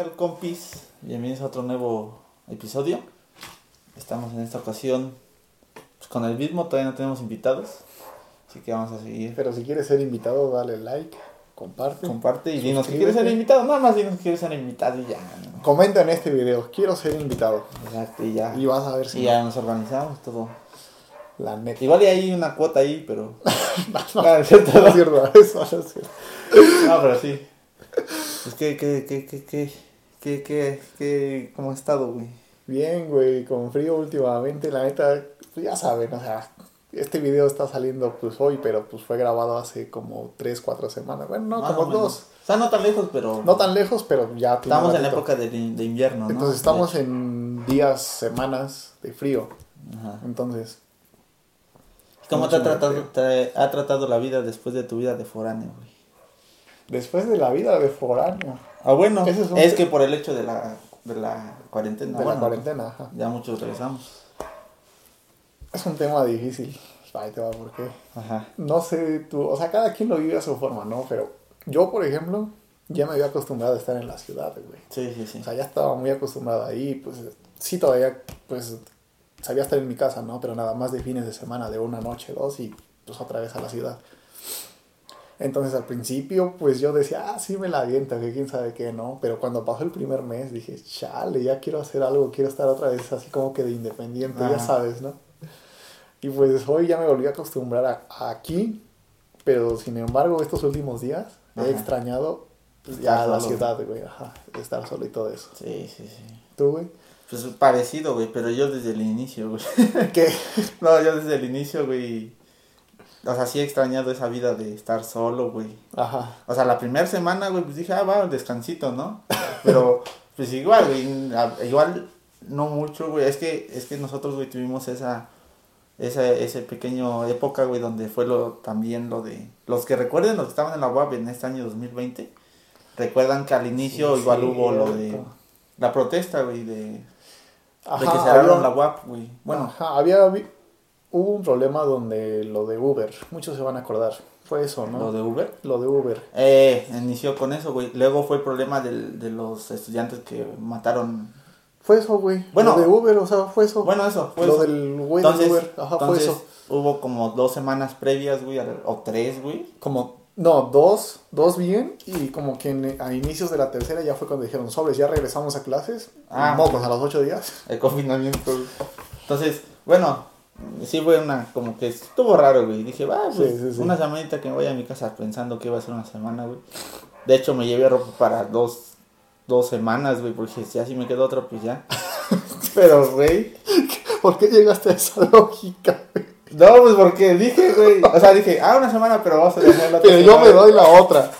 tal compis? Bienvenidos a otro nuevo episodio. Estamos en esta ocasión pues, con el mismo, todavía no tenemos invitados. Así que vamos a seguir. Pero si quieres ser invitado, dale like, comparte. Comparte y dinos que quieres ser invitado. Nada más dinos que quieres ser invitado y ya. ¿no? Comenta en este video, quiero ser invitado. Exacto, y ya. Y vas a ver si Y ya nos organizamos todo. la neta. Igual y hay una cuota ahí, pero. no, cierto. no es cierto, eso no es cierto. No, pero sí. Pues que, que, que, que, que, que, que, que, ¿cómo has estado, güey? Bien, güey, con frío últimamente, la neta, pues ya saben, o sea, este video está saliendo pues hoy, pero pues fue grabado hace como 3, 4 semanas. Bueno, no, Más como dos. O sea, no tan lejos, pero. No tan lejos, pero ya Estamos en la época de, de invierno, ¿no? Entonces estamos en días, semanas de frío. Ajá. Entonces, ¿Cómo te ha tratado, te ha tratado la vida después de tu vida de foráneo, güey? después de la vida de foráneo, Ah, bueno, es, que por el hecho de la, de la cuarentena. de la cuarentena, ajá. Ya muchos regresamos. Es un tema difícil. Ahí te va, ¿por qué? Ajá. No sé tú, o sea, cada quien lo vive a su forma, ¿no? Pero yo, por ejemplo, ya me había acostumbrado a estar en la ciudad, güey. Sí, sí, sí. O sea, ya estaba muy acostumbrado ahí, pues sí todavía, pues sabía estar en mi casa, ¿no? Pero nada más de fines de semana, de una noche, dos y pues otra vez a la ciudad. Entonces al principio, pues yo decía, ah, sí me la aviento, que quién sabe qué, ¿no? Pero cuando pasó el primer mes dije, chale, ya quiero hacer algo, quiero estar otra vez así como que de independiente, ya Ajá. sabes, ¿no? Y pues hoy ya me volví a acostumbrar a, a aquí, pero sin embargo estos últimos días Ajá. he extrañado pues, ya la solo. ciudad, güey, ajá, estar solo y todo eso. Sí, sí, sí. ¿Tú, güey? Pues parecido, güey, pero yo desde el inicio, güey. ¿Qué? No, yo desde el inicio, güey. O sea, sí he extrañado esa vida de estar solo, güey. Ajá. O sea, la primera semana, güey, pues dije, ah, va, descansito, ¿no? Pero, pues igual, güey, igual no mucho, güey. Es que, es que nosotros, güey, tuvimos esa, esa, ese pequeño época, güey, donde fue lo, también lo de, los que recuerden, los que estaban en la UAP en este año 2020, recuerdan que al inicio Sí, igual sí, hubo lo de, la protesta, güey, de, de Ajá, que cerraron había- la UAP, güey. Bueno, Ajá, había, hubo un problema donde lo de Uber, muchos se van a acordar, fue eso, ¿no? lo de Uber. Lo de Uber. Eh, inició con eso, güey. Luego fue el problema del, de los estudiantes que mataron. Fue eso, güey. Bueno. lo de Uber, o sea, fue eso. Bueno, eso, fue lo eso. del güey de Uber, ajá, fue entonces eso. hubo como dos semanas previas, güey, o tres, güey. Como, no, dos, dos bien, y como que en- a inicios de la tercera ya fue cuando dijeron, sobres, ya regresamos a clases, Ah. mocos, a los ocho días. El confinamiento. Entonces, bueno, sí fue una, como que estuvo raro, güey. Dije, va, pues, Sí, sí, sí. una semanita que me vaya a mi casa pensando que iba a ser una semana, güey. De hecho, me llevé ropa para dos, dos semanas, güey, porque si así me quedó otra, pues ya. Pero, güey, ¿Por qué llegaste a esa lógica? güey? No, pues porque dije, güey. O sea, dije, ah, una semana, pero vamos a dejar la otra Pero yo me doy la otra.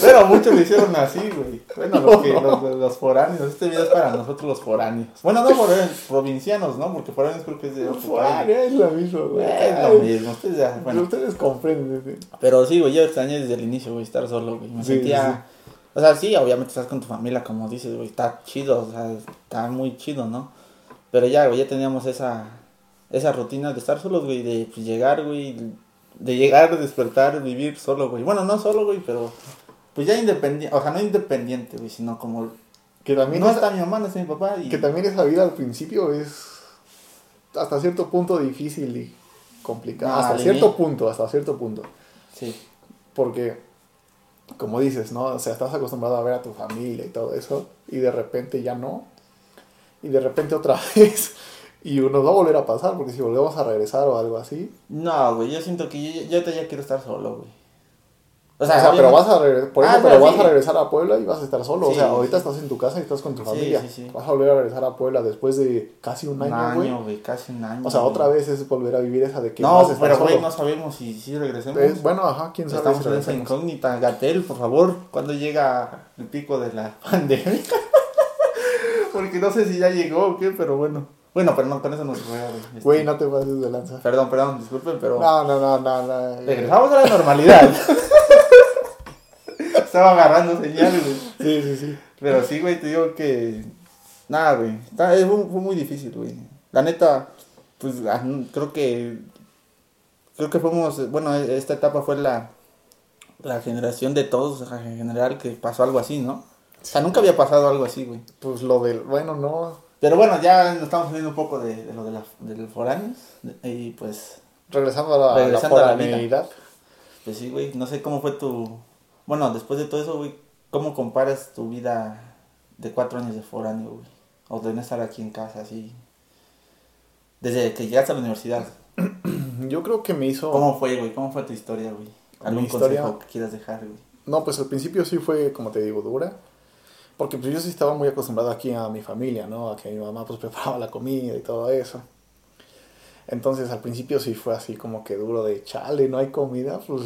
Pero muchos lo hicieron así, güey. Bueno, los, que, los, foráneos. Este video es para nosotros los foráneos. Bueno, no foráneos, provincianos, ¿no? Porque foráneos creo que es de país. es lo mismo, güey. Es lo mismo, ustedes ya, bueno. Ustedes comprenden, güey. Pero sí, güey, yo extrañé desde el inicio, güey, estar solo, güey. Me Sí, sentía... O sea, sí, obviamente estás con tu familia, como dices, güey, está chido, o sea, está muy chido, ¿no? Pero ya, güey, ya teníamos esa, esa rutina de estar solos, güey, de pues, llegar, güey, de llegar, despertar, vivir solo, güey. Bueno, no solo, güey, pero pues ya independiente, o sea, no independiente, güey, sino como... Que también, no está mi mamá, no está mi papá y... que también esa vida al principio es hasta cierto punto difícil y complicada. Hasta cierto punto, hasta cierto punto. Sí, Porque, como dices, ¿no? O sea, estás acostumbrado a ver a tu familia y todo eso, y de repente ya no. Y de repente otra vez. Y nos va a volver a pasar, porque si volvemos a regresar o algo así. no, güey, yo siento que yo, yo ahorita ya quiero estar solo, güey. O sea, pero obviamente- vas a regresar, por eso, Ah, pero no, vas sí. a regresar a Puebla y vas a estar solo. o sea, ahorita estás en tu casa y estás con tu familia. sí, sí. Vas a volver a regresar a Puebla después de casi un Un año, güey. año, güey, casi un año. O sea, güey. otra vez es volver a vivir esa de que No, vas a estar pero güey, solo. no sabemos si, si regresemos. Es- bueno, ajá, quién sabe Estamos si en esa incógnita. Gatel, por favor, ¿cuándo llega el pico de la pandemia? Porque no sé si ya llegó o qué, pero bueno. Bueno, pero no, con eso no se juega, güey. Este, Güey, no te pases de lanza. Perdón, perdón, disculpen, pero... No, no, no, no, no. Regresamos a la normalidad. Estaba agarrando señales, güey. Sí, sí, sí. Pero sí, güey, te digo que... Nada, güey. Fue, fue muy difícil, güey. La neta, pues ah, creo que... Creo que fuimos... Bueno, esta etapa fue la... la generación de todos, en general, que pasó algo así, ¿no? O sea, nunca había pasado algo así, güey. Pues lo del, bueno, no, Pero bueno, ya nos estamos saliendo un poco de, de lo de la, del foráneos. Y pues, regresando a la, Regresando a la la vida. pues sí, güey. No sé cómo fue tu. Bueno, después de todo eso, güey, ¿cómo comparas tu vida de cuatro años de foráneo, güey? O de no estar aquí en casa, así. Desde que llegaste a la universidad. Yo creo que me hizo... ¿Cómo fue, güey? ¿Cómo fue tu historia, güey? ¿Algún historia- consejo que quieras dejar, güey? No, pues al principio sí fue, como te digo, dura. Porque pues yo sí estaba muy acostumbrado aquí a mi familia, ¿no? A que mi mamá pues preparaba la comida y todo eso. Entonces al principio sí fue así como que duro de chale, no hay comida, pues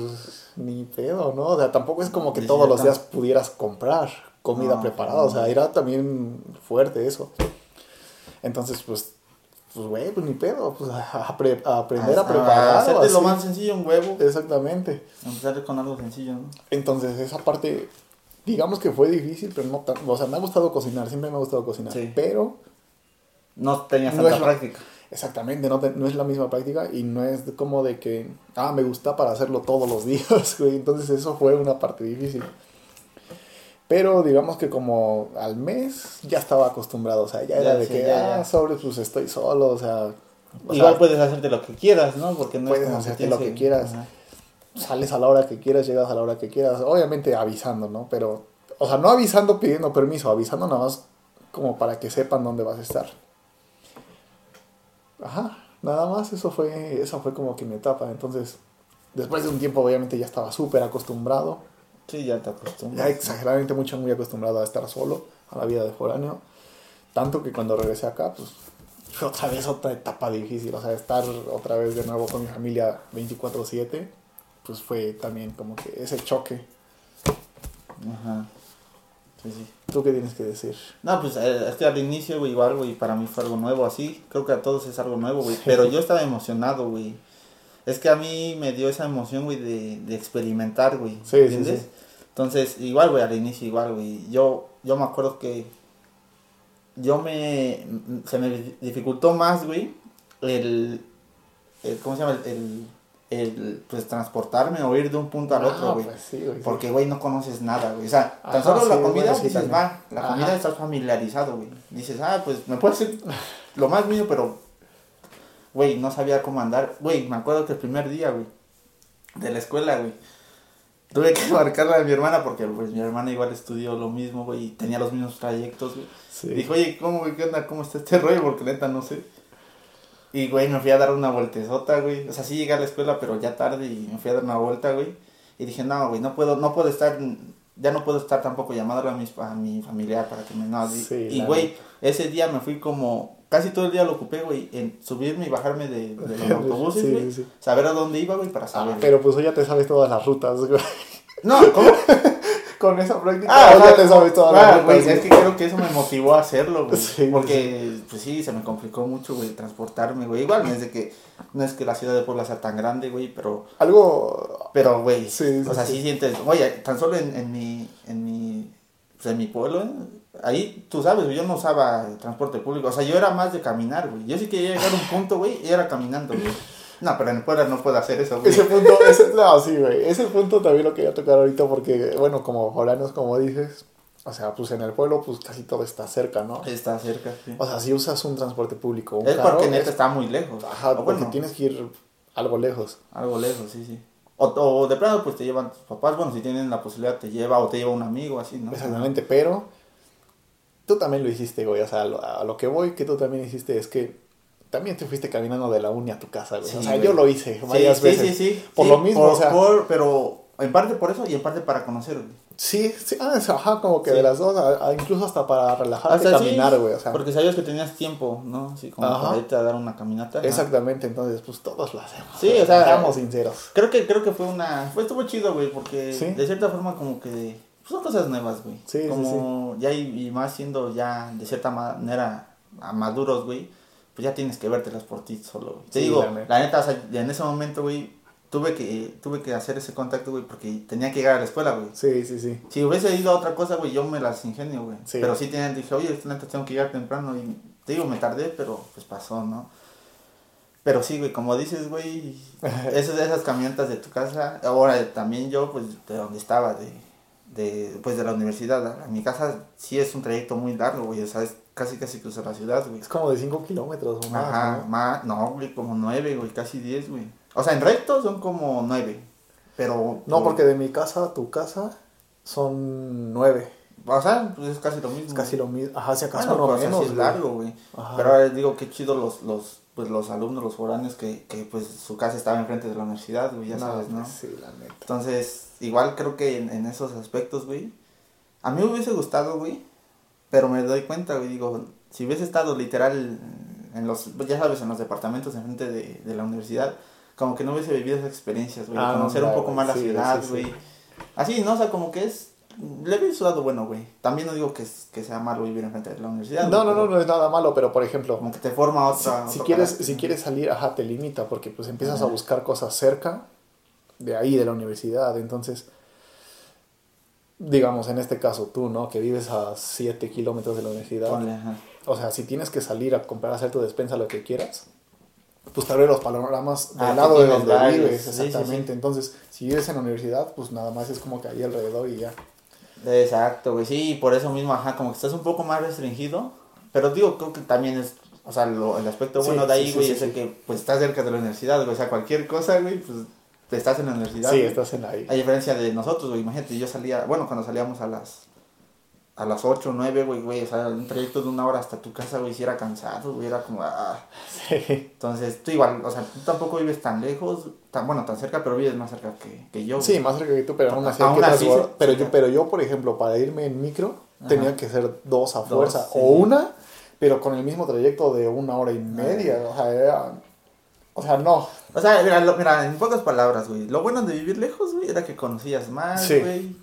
ni pedo, ¿no? O sea, tampoco es como que Sí, todos los días pudieras comprar comida No, preparada, o sea, era también fuerte eso. Entonces, pues, pues güey, pues ni pedo, pues a, a pre- a aprender a, A- preparar. hacerte lo más sencillo, un huevo. Exactamente. Empezar con algo sencillo, ¿no? Entonces, esa parte, digamos que fue difícil, pero no tan. O sea, me ha gustado cocinar, siempre me ha gustado cocinar. Sí. Pero, No tenías No tanta lo- práctica. Exactamente, no, te- no es la misma práctica y no es como de que, ah, me gusta para hacerlo todos los días, güey. Entonces, eso fue una parte difícil. Pero digamos que como al mes ya estaba acostumbrado, o sea, ya, Ya, era de sí, que, ya, ah, ya. sobre, pues estoy solo, o sea, o Igual sea, puedes hacerte lo que quieras, ¿no? Porque no Puedes es hacerte lo que quieras. Ajá. sales a la hora que quieras, llegas a la hora que quieras, obviamente avisando, ¿no? Pero, o sea, no avisando pidiendo permiso, avisando nada más como para que sepan dónde vas a estar. Ajá, nada más, eso fue, esa fue como que mi etapa, entonces, después de un tiempo obviamente ya estaba súper acostumbrado, Sí, ya te acostumbras. ya exageradamente mucho, muy acostumbrado a estar solo, a la vida de foráneo, tanto que cuando regresé acá, pues, fue otra vez otra etapa difícil, o sea, estar otra vez de nuevo con mi familia 24/7, pues fue también como que ese choque. Ajá. Sí, sí. ¿Tú qué tienes que decir? No, pues eh, es que al inicio, güey, igual, güey, para mí fue algo nuevo así. Creo que a todos es algo nuevo, güey. Pero yo estaba emocionado, güey. Es que a mí me dio esa emoción, güey, de, de experimentar, güey. Sí, sí, ¿Entiendes? sí. Entonces, igual, güey, al inicio, igual, güey. Yo, yo me acuerdo que yo me. Se me dificultó más, güey, el. el- ¿Cómo se llama? El, el. El, pues transportarme o ir de un punto al otro, Ah, güey. pues sí, güey, sí. Porque, güey, no conoces nada, güey. O sea, tan Ajá, solo la comida, bueno, sí, dices, también. va, la Ajá. comida estás familiarizado, güey. Dices, ah, pues me puede ser lo más mío, pero, güey, no sabía cómo andar. Güey, me acuerdo que el primer día, güey, de la escuela, güey, tuve que marcarla a mi hermana porque, pues, mi hermana igual estudió lo mismo, güey, y tenía los mismos trayectos, güey. Dijo, oye, ¿cómo, güey? ¿Qué onda? ¿Cómo está este rollo? Porque neta no sé. Y, güey, me fui a dar una vueltezota, güey. O sea, sí llegué a la escuela, pero ya tarde y me fui a dar una vuelta, güey. Y dije, no, güey, no puedo, no puedo estar, ya no puedo estar tampoco llamándole a, mis, a mi familiar para que me... No, y- Sí, y, güey, ese día me fui como, casi todo el día lo ocupé, güey, en subirme y bajarme de, de los autobuses, Sí, güey. sí, sí. Saber a dónde iba, güey, para Ah, saber. pero pues hoy ya te sabes todas las rutas, güey. No, ¿cómo? Con esa práctica Ah, o sea, te sabes todas ah, las rutas. güey, es que creo que eso me motivó a hacerlo, güey. Sí, porque, pues sí, se me complicó mucho, güey, transportarme, güey. Igual, no es de que, no es que la ciudad de Puebla sea tan grande, güey, pero, Algo... pero, güey, Sí, sí, o sea, sí. sientes, oye, tan solo en, en mi, en mi, pues en mi pueblo, ¿eh? ahí, tú sabes, yo no usaba transporte público, o sea, yo era más de caminar, güey. Yo sí quería llegar a un punto, güey, y era caminando, güey. No, pero en Puebla no puedo hacer eso, güey. Ese punto, ese, no, sí, güey. Ese punto también lo quería tocar ahorita porque, bueno, como foráneos, como dices, o sea, pues en el pueblo, pues casi todo está cerca, ¿no? Está cerca, sí. O sea, si usas un transporte público, un Es carro, porque neta es- está muy lejos. Ajá, O porque bueno, tienes que ir algo lejos. Algo lejos, sí, sí. O, o de plano, pues te llevan tus papás, bueno, si tienen la posibilidad, te lleva o te lleva un amigo, así, ¿no? Exactamente, pero tú también lo hiciste, güey. O sea, a lo, a lo que voy, que tú también hiciste es que también te fuiste caminando de la uni a tu casa, güey. Sí, o sea, güey. yo lo hice Sí, varias sí, veces. Sí, sí, Por sí, lo mismo, por- o sea. por- pero en parte por eso y en parte para conocer, güey. Sí, sí, ah, es- ajá, como que Sí. de las dos, a- a- incluso hasta para relajarte, Hasta sí, caminar, güey. O sea, Porque sabías que tenías tiempo, ¿no? Así como Ajá. para irte a dar una caminata. exactamente, entonces, pues todos lo hacemos. Sí, o sea, Seamos sinceros. Creo que, creo que fue una... Fue, estuvo chido, güey, porque Sí. de cierta forma como que... pues, son cosas nuevas, güey. Sí, sí, como ya y, y más siendo ya de cierta manera a maduros, güey, pues ya tienes que vértelas por ti solo, güey. Te Sí, digo, la neta. la neta, o sea, en ese momento, güey, tuve que, tuve que hacer ese contacto, güey, porque tenía que llegar a la escuela, güey. Sí, sí, sí. Si hubiese ido a otra cosa, güey, yo me las ingenio, güey. Sí. Pero sí tenía, dije, oye, neta tengo que llegar temprano y te digo, me tardé, pero pues pasó, ¿no? Pero sí, güey, como dices, güey, esas, esas camionetas de tu casa, ahora también yo, pues, de donde estaba, de, de, pues, de la universidad, a mi casa sí es un trayecto muy largo, güey, o sea, es casi, casi cruzar la ciudad, güey. Es como de 5 kilómetros o más. Ajá, ¿no? más, no, güey, como nueve, güey, casi diez, güey. O sea, en recto son como nueve, pero... No, porque de mi casa a tu casa son 9. O sea, pues es casi lo mismo. Es casi lo mismo. Ajá, si acaso Bueno, no pues, así menos. es largo, güey. Ajá. Pero ahora digo qué chido los, los, pues los alumnos, los foráneos que, que pues su casa estaba enfrente de la universidad, güey, ya No, sabes, ¿no? Sí, la neta. Entonces, igual creo que en, en esos aspectos, güey, a mí me hubiese gustado, güey, pero me doy cuenta, güey, digo, si hubiese estado literal en los, ya sabes, en los departamentos enfrente de, de la universidad, como que no hubiese vivido esas experiencias, güey, Ah, conocer un claro, poco más la sí, ciudad, sí, sí. güey. Así, ¿no? O sea, como que es, le hubiese dado bueno, güey. También no digo que, que sea malo vivir enfrente de la universidad. No, güey, no, no, no es nada malo, pero por ejemplo, Como que te forma si, otra... si otro quieres, carácter. si quieres salir, ajá, te limita, porque pues empiezas a Ajá. buscar cosas cerca de ahí, de la universidad. Entonces, digamos, en este caso tú, ¿no? Que vives a 7 kilómetros de la universidad. O sea, si tienes que salir a comprar, hacer tu despensa, lo que quieras, pues te abre los panoramas del Ah, lado de donde varios. vives, Sí, sí, sí. exactamente. Entonces, si vives en la universidad, pues nada más es como que ahí alrededor y ya. Exacto, güey, sí, y por eso mismo, ajá, como que estás un poco más restringido, pero digo, creo que también es, o sea, lo- el aspecto Sí, bueno de ahí, sí, güey, sí, es el que, pues, estás cerca de la universidad, güey, o sea, cualquier cosa, güey, pues, estás en la universidad, Sí, estás en ahí. A diferencia de nosotros, güey, imagínate, yo salía, bueno, cuando salíamos a las, a las 8 o 9, güey, güey, o sea, un trayecto de una hora hasta tu casa, güey, si era cansado, güey, era como, ah, Sí. entonces, tú igual, o sea, tú tampoco vives tan lejos, tan, bueno, tan cerca, pero vives más cerca que, que yo, Sí, güey. más cerca que tú, pero aún así Aún así, sí, pero yo, pero yo, por ejemplo, para irme en micro, Ajá. tenía que ser dos a Dos, fuerza. sí. O una, pero con el mismo trayecto de una hora y media. O sea, era- O sea, no. O sea, mira, lo- mira, en pocas palabras, güey. Lo bueno de vivir lejos, güey, era que conocías más, Sí. güey.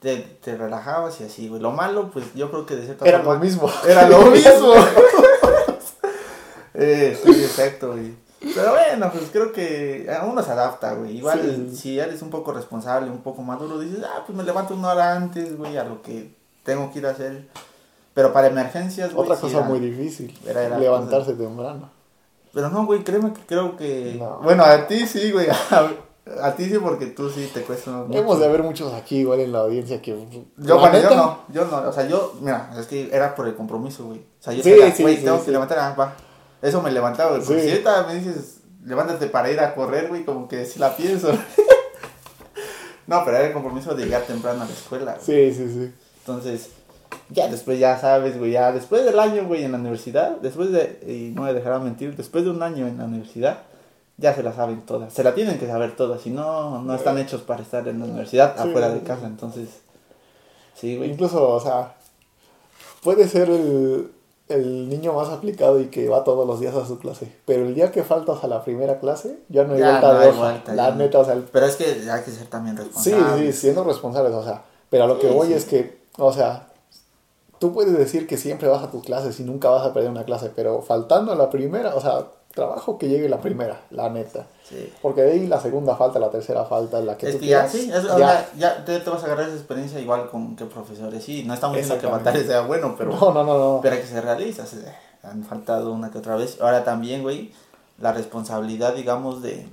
Te, te relajabas y así, güey. Lo malo, pues yo creo que de cierta Era lo forma. mismo. Era lo mismo. eh, sí, exacto, güey. Pero bueno, pues creo que a uno se adapta, güey. Igual, Sí. si eres un poco responsable, un poco maduro, dices, ah, pues me levanto una hora antes, güey, a lo que tengo que ir a hacer. Pero para emergencias, güey. Otra cosa era- muy difícil. era- era levantarse temprano. Pero no, güey, créeme que creo que. No. Bueno, a ti sí, güey. A, a ti sí, porque tú sí te cuesta. mucho. Hemos de haber muchos aquí igual en la audiencia que... Yo, la bueno, yo no, yo no, o sea, yo, mira, es que era por el compromiso, güey. O sea, yo Sí, sabía, sí, güey, sí, tengo sí. que levantar, ah, va. Eso me levantaba, güey. porque Sí. Si ahorita me dices, levántate para ir a correr, güey, como que sí la pienso. no, pero era el compromiso de llegar temprano a la escuela, güey. Sí, sí, sí. Entonces, ya después ya sabes, güey, ya después del año, güey, en la universidad, después de, y no me dejará mentir, después de un año en la universidad, ya se la saben todas, se la tienen que saber todas, si no, no están hechos para estar en la universidad Sí. afuera de casa, entonces, sí, güey. Incluso, o sea, puede ser el, el niño más aplicado y que va todos los días a su clase. Pero el día que faltas a la primera clase, ya no hay Ya vuelta no de hay vuelta, la neta, o sea, el- Pero es que hay que ser también sí, responsable. sí, siendo responsables, o sea. Pero a lo que Sí, voy sí. es que, o sea, tú puedes decir que siempre vas a tu clase y nunca vas a perder una clase, pero faltando a la primera, o sea, trabajo que llegue la primera, la neta. Sí. Porque de ahí la segunda falta, la tercera falta, la que Es tú que ya, quieras, sí, es- o ya. sea, ya te, te vas a agarrar esa experiencia igual con que profesores, sí, no estamos diciendo que. Batalla sea bueno, pero... No, no, no, no. Pero que ser realistas. eh, Han faltado una que otra vez. Ahora también, güey, la responsabilidad, digamos, de.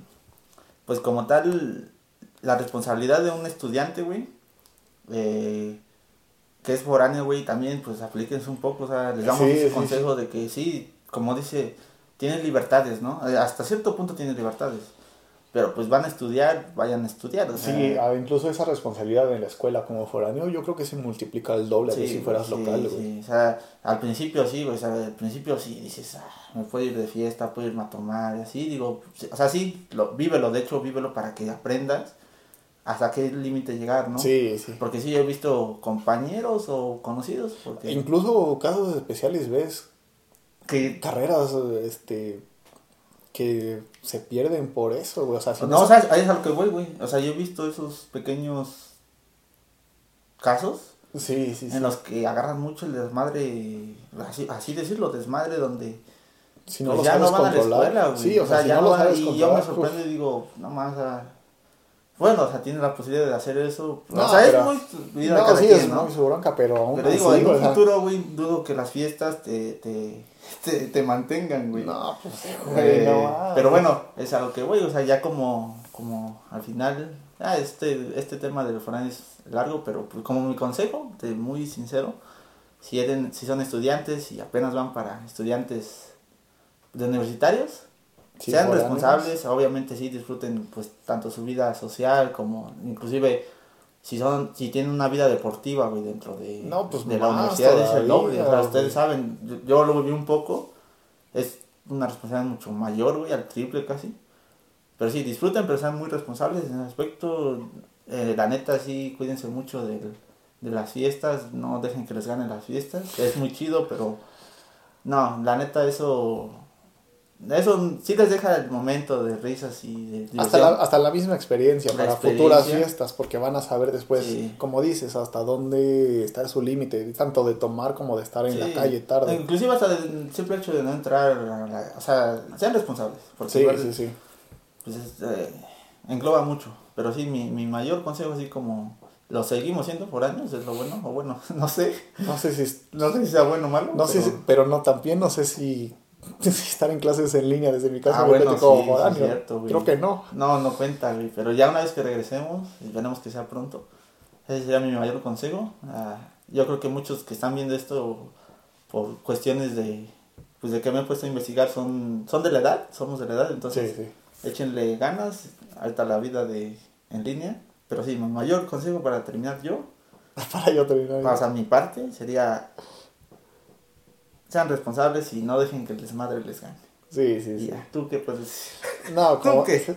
Pues como tal, la responsabilidad de un estudiante, güey, eh, que es foráneo, güey, también, pues aplíquense un poco. O sea, les damos Sí, ese sí, consejo de que sí, como dice, tienes libertades, ¿no? Eh, Hasta cierto punto tienes libertades. Pero pues van a estudiar, vayan a estudiar. O sea, Sí, ah, incluso esa responsabilidad en la escuela como foráneo, yo creo que se multiplica el doble Sí, si fueras local, güey. sí. O sea, al principio sí, güey. O sea, al principio sí dices, ah, me puedo ir de fiesta, puedo irme a tomar, y así. Digo, o sea, sí, lo, vívelo. De hecho, vívelo para que aprendas hasta qué límite llegar, ¿no? Sí, sí. Porque sí, he visto compañeros o conocidos. Porque Incluso casos especiales, ves que, carreras este que se pierden por eso, güey. O sea, si no, o sea, ahí es a lo que voy, güey. O sea, yo he visto esos pequeños casos sí, sí, sí. en los que agarran mucho el desmadre, así, así decirlo, desmadre donde si no pues lo ya sabes no van a la escuela, güey. sí, o sea, si ya no lo a- sabes Y yo me pues, sorprendo y digo, no más, sea, bueno, o sea, tiene la posibilidad de hacer eso. No, o sea, pero- es muy vida No, sí, quien, es ¿no? muy su bronca, pero aún Pero digo, en un futuro, güey, dudo que las fiestas te, te, te, te mantengan, güey. No, pues, Eh, güey, no pero bueno, es a lo que voy, o sea, ya como, como al final, ah, este, este tema del foráneo es largo, pero pues como mi consejo, de muy sincero, si, eren, si son estudiantes y apenas van para estudiantes de universitarios, Sí, sean responsables, obviamente sí disfruten pues tanto su vida social como inclusive si son si tienen una vida deportiva güey dentro de, No, pues, de la universidad es el doble, o sea, todavía, ustedes saben, yo, yo lo viví un poco, es una responsabilidad mucho mayor, güey, al triple casi. Pero sí, disfruten, pero sean muy responsables en ese aspecto. Eh, la neta, sí, cuídense mucho del- de las fiestas, no dejen que les ganen las fiestas. Es muy chido, pero no, la neta, eso. Eso sí les deja el momento de risas y de diversión. Hasta la, hasta la misma experiencia La para experiencia. futuras fiestas, porque van a saber después, Sí. como dices, hasta dónde está su límite, tanto de tomar como de estar en Sí. la calle tarde. Inclusive hasta el simple hecho de no entrar a la- O sea, sean responsables. Porque Sí, igual, sí, sí. pues es, eh, engloba mucho. Pero sí, mi, mi mayor consejo, así como lo seguimos siendo por años, es lo bueno, o bueno, no sé. No sé si, No sé si sea bueno o malo. no sé pero- si- pero no, también no sé si estar en clases en línea desde mi casa Ah, bueno, mete como sí, sí, foráneo. cierto, güey. Creo que no. No, no cuenta, güey. Pero ya una vez que regresemos, y esperemos que sea pronto, ese sería mi mayor consejo. Ah, yo creo que muchos que están viendo esto por cuestiones de, pues de que me he puesto a investigar son, son de la edad, somos de la edad, entonces sí, sí. échenle ganas, ahorita la vida de en línea. Pero sí, mi mayor consejo para terminar yo, Para yo terminar. mi parte sería sean responsables y no dejen que el desmadre les gane. Sí, sí, sí. ya, ¿tú qué puedes decir? No, como... ¿Tú qué?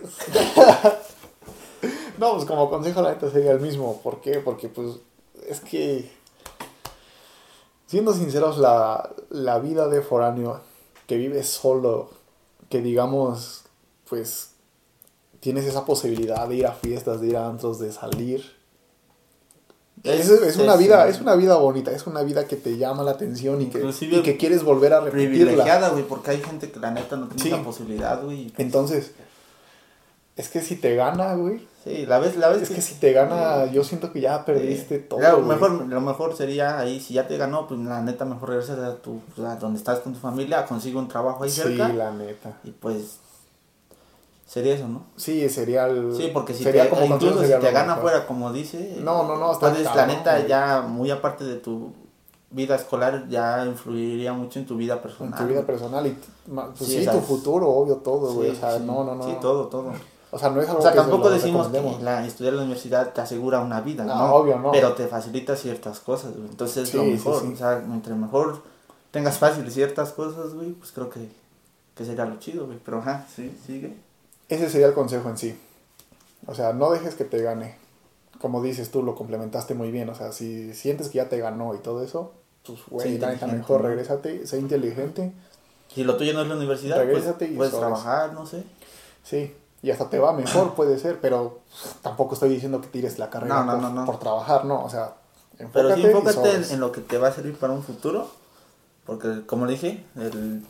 no, pues como consejo la neta sería el mismo. ¿Por qué? Porque pues es que, siendo sinceros, la, la vida de foráneo que vives solo, que digamos, pues tienes esa posibilidad de ir a fiestas, de ir a antros, de salir. Es, es una vida, es una vida bonita, es una vida que te llama la atención y que, y que quieres volver a repetirla. privilegiada, güey, porque hay gente que la neta no tiene Sí. posibilidad, güey. Entonces, es que si te gana, güey, Sí, la vez, la vez Es que si te gana, yo siento que ya perdiste Sí. todo. Güey. mejor, lo mejor sería ahí, si ya te ganó, pues la neta mejor regresas a tu, pues, a donde estás con tu familia, consigue un trabajo ahí Sí, cerca la neta. y pues sería eso, ¿no? Sí, sería el. Sí, porque si sería te, como incluso si te gana mejor. fuera, como dice, No, no, no, está puedes, la neta ya muy aparte de tu vida escolar, ya influiría mucho en tu vida En personal. tu vida personal y pues Sí, tu futuro, obvio, todo, Sí, güey. o sea, sí. no, no, no. Sí, todo, todo. O sea, no es algo O sea, que tampoco decimos que la, estudiar en la universidad te asegura una vida, No, ¿no? obvio, no. Pero te facilita ciertas cosas, güey. Entonces es lo mejor. O sea, entre mejor tengas fácil ciertas cosas, güey, pues creo que, que sería lo chido, güey. Pero ajá, sí, sigue. Ese sería el consejo en sí. O sea, no dejes que te gane. Como dices tú, lo complementaste muy bien. O sea, si sientes que ya te ganó y todo eso, pues, güey, mejor regrésate, sé inteligente. Si lo tuyo no es la universidad, Regrésate pues y puedes sobres. trabajar, no sé. Sí, y hasta te va mejor, puede ser, pero tampoco estoy diciendo que tires la carrera No, no, por, no, no. por trabajar, no, o sea, Pero enfócate sí, y enfócate en, lo que te va a servir para un futuro. Porque, como le dije, el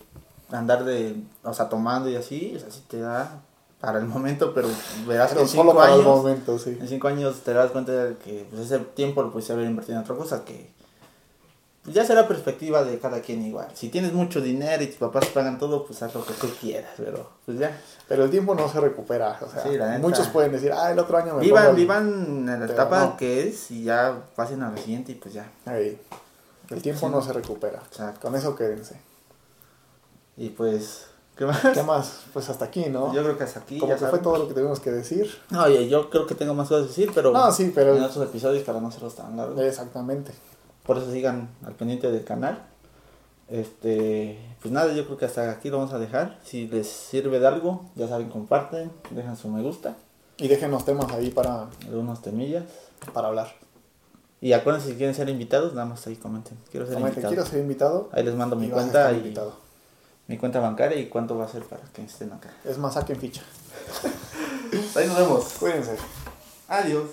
andar de, o sea, tomando y así, o sea, sí te da para el momento, pero verás que en solo cinco para el años, momento, sí. en cinco años te das cuenta de que pues, ese tiempo lo pudiste haber invertido en otra cosa que ya será perspectiva de cada quien igual. Si tienes mucho dinero y tus papás pagan todo, pues haz lo que tú quieras, pero pues ya. Pero el tiempo no se recupera, o sea, Sí, la muchos pueden decir, ah, el otro año me Vivan, el- vivan en la etapa no. que es y ya pasen a la siguiente y pues ya. Ey, el tiempo Sí. no se recupera, Exacto. con eso quédense. Y pues, ¿qué más? ¿Qué más? Pues hasta aquí, ¿no? Yo creo que hasta aquí. Como ya que fue todo lo que tuvimos que decir. No, oye, yo creo que tengo más cosas que decir, pero No, sí, pero- en otros episodios para no hacerlos tan largos. Exactamente. Por eso sigan al pendiente del canal. Este, pues nada, yo creo que hasta aquí lo vamos a dejar. Si les sirve de algo, ya saben, comparten, dejan su me gusta, Y déjenos temas ahí para, algunos temillas. para hablar. Y acuérdense si quieren ser invitados, nada más ahí comenten. Quiero ser Comenten, invitado. quiero ser invitado. Ahí les mando mi y vas a cuenta estar y invitado. Mi cuenta bancaria y cuánto va a ser para que estén acá. Es más, saquen ficha. Ahí nos vemos. Cuídense. Adiós.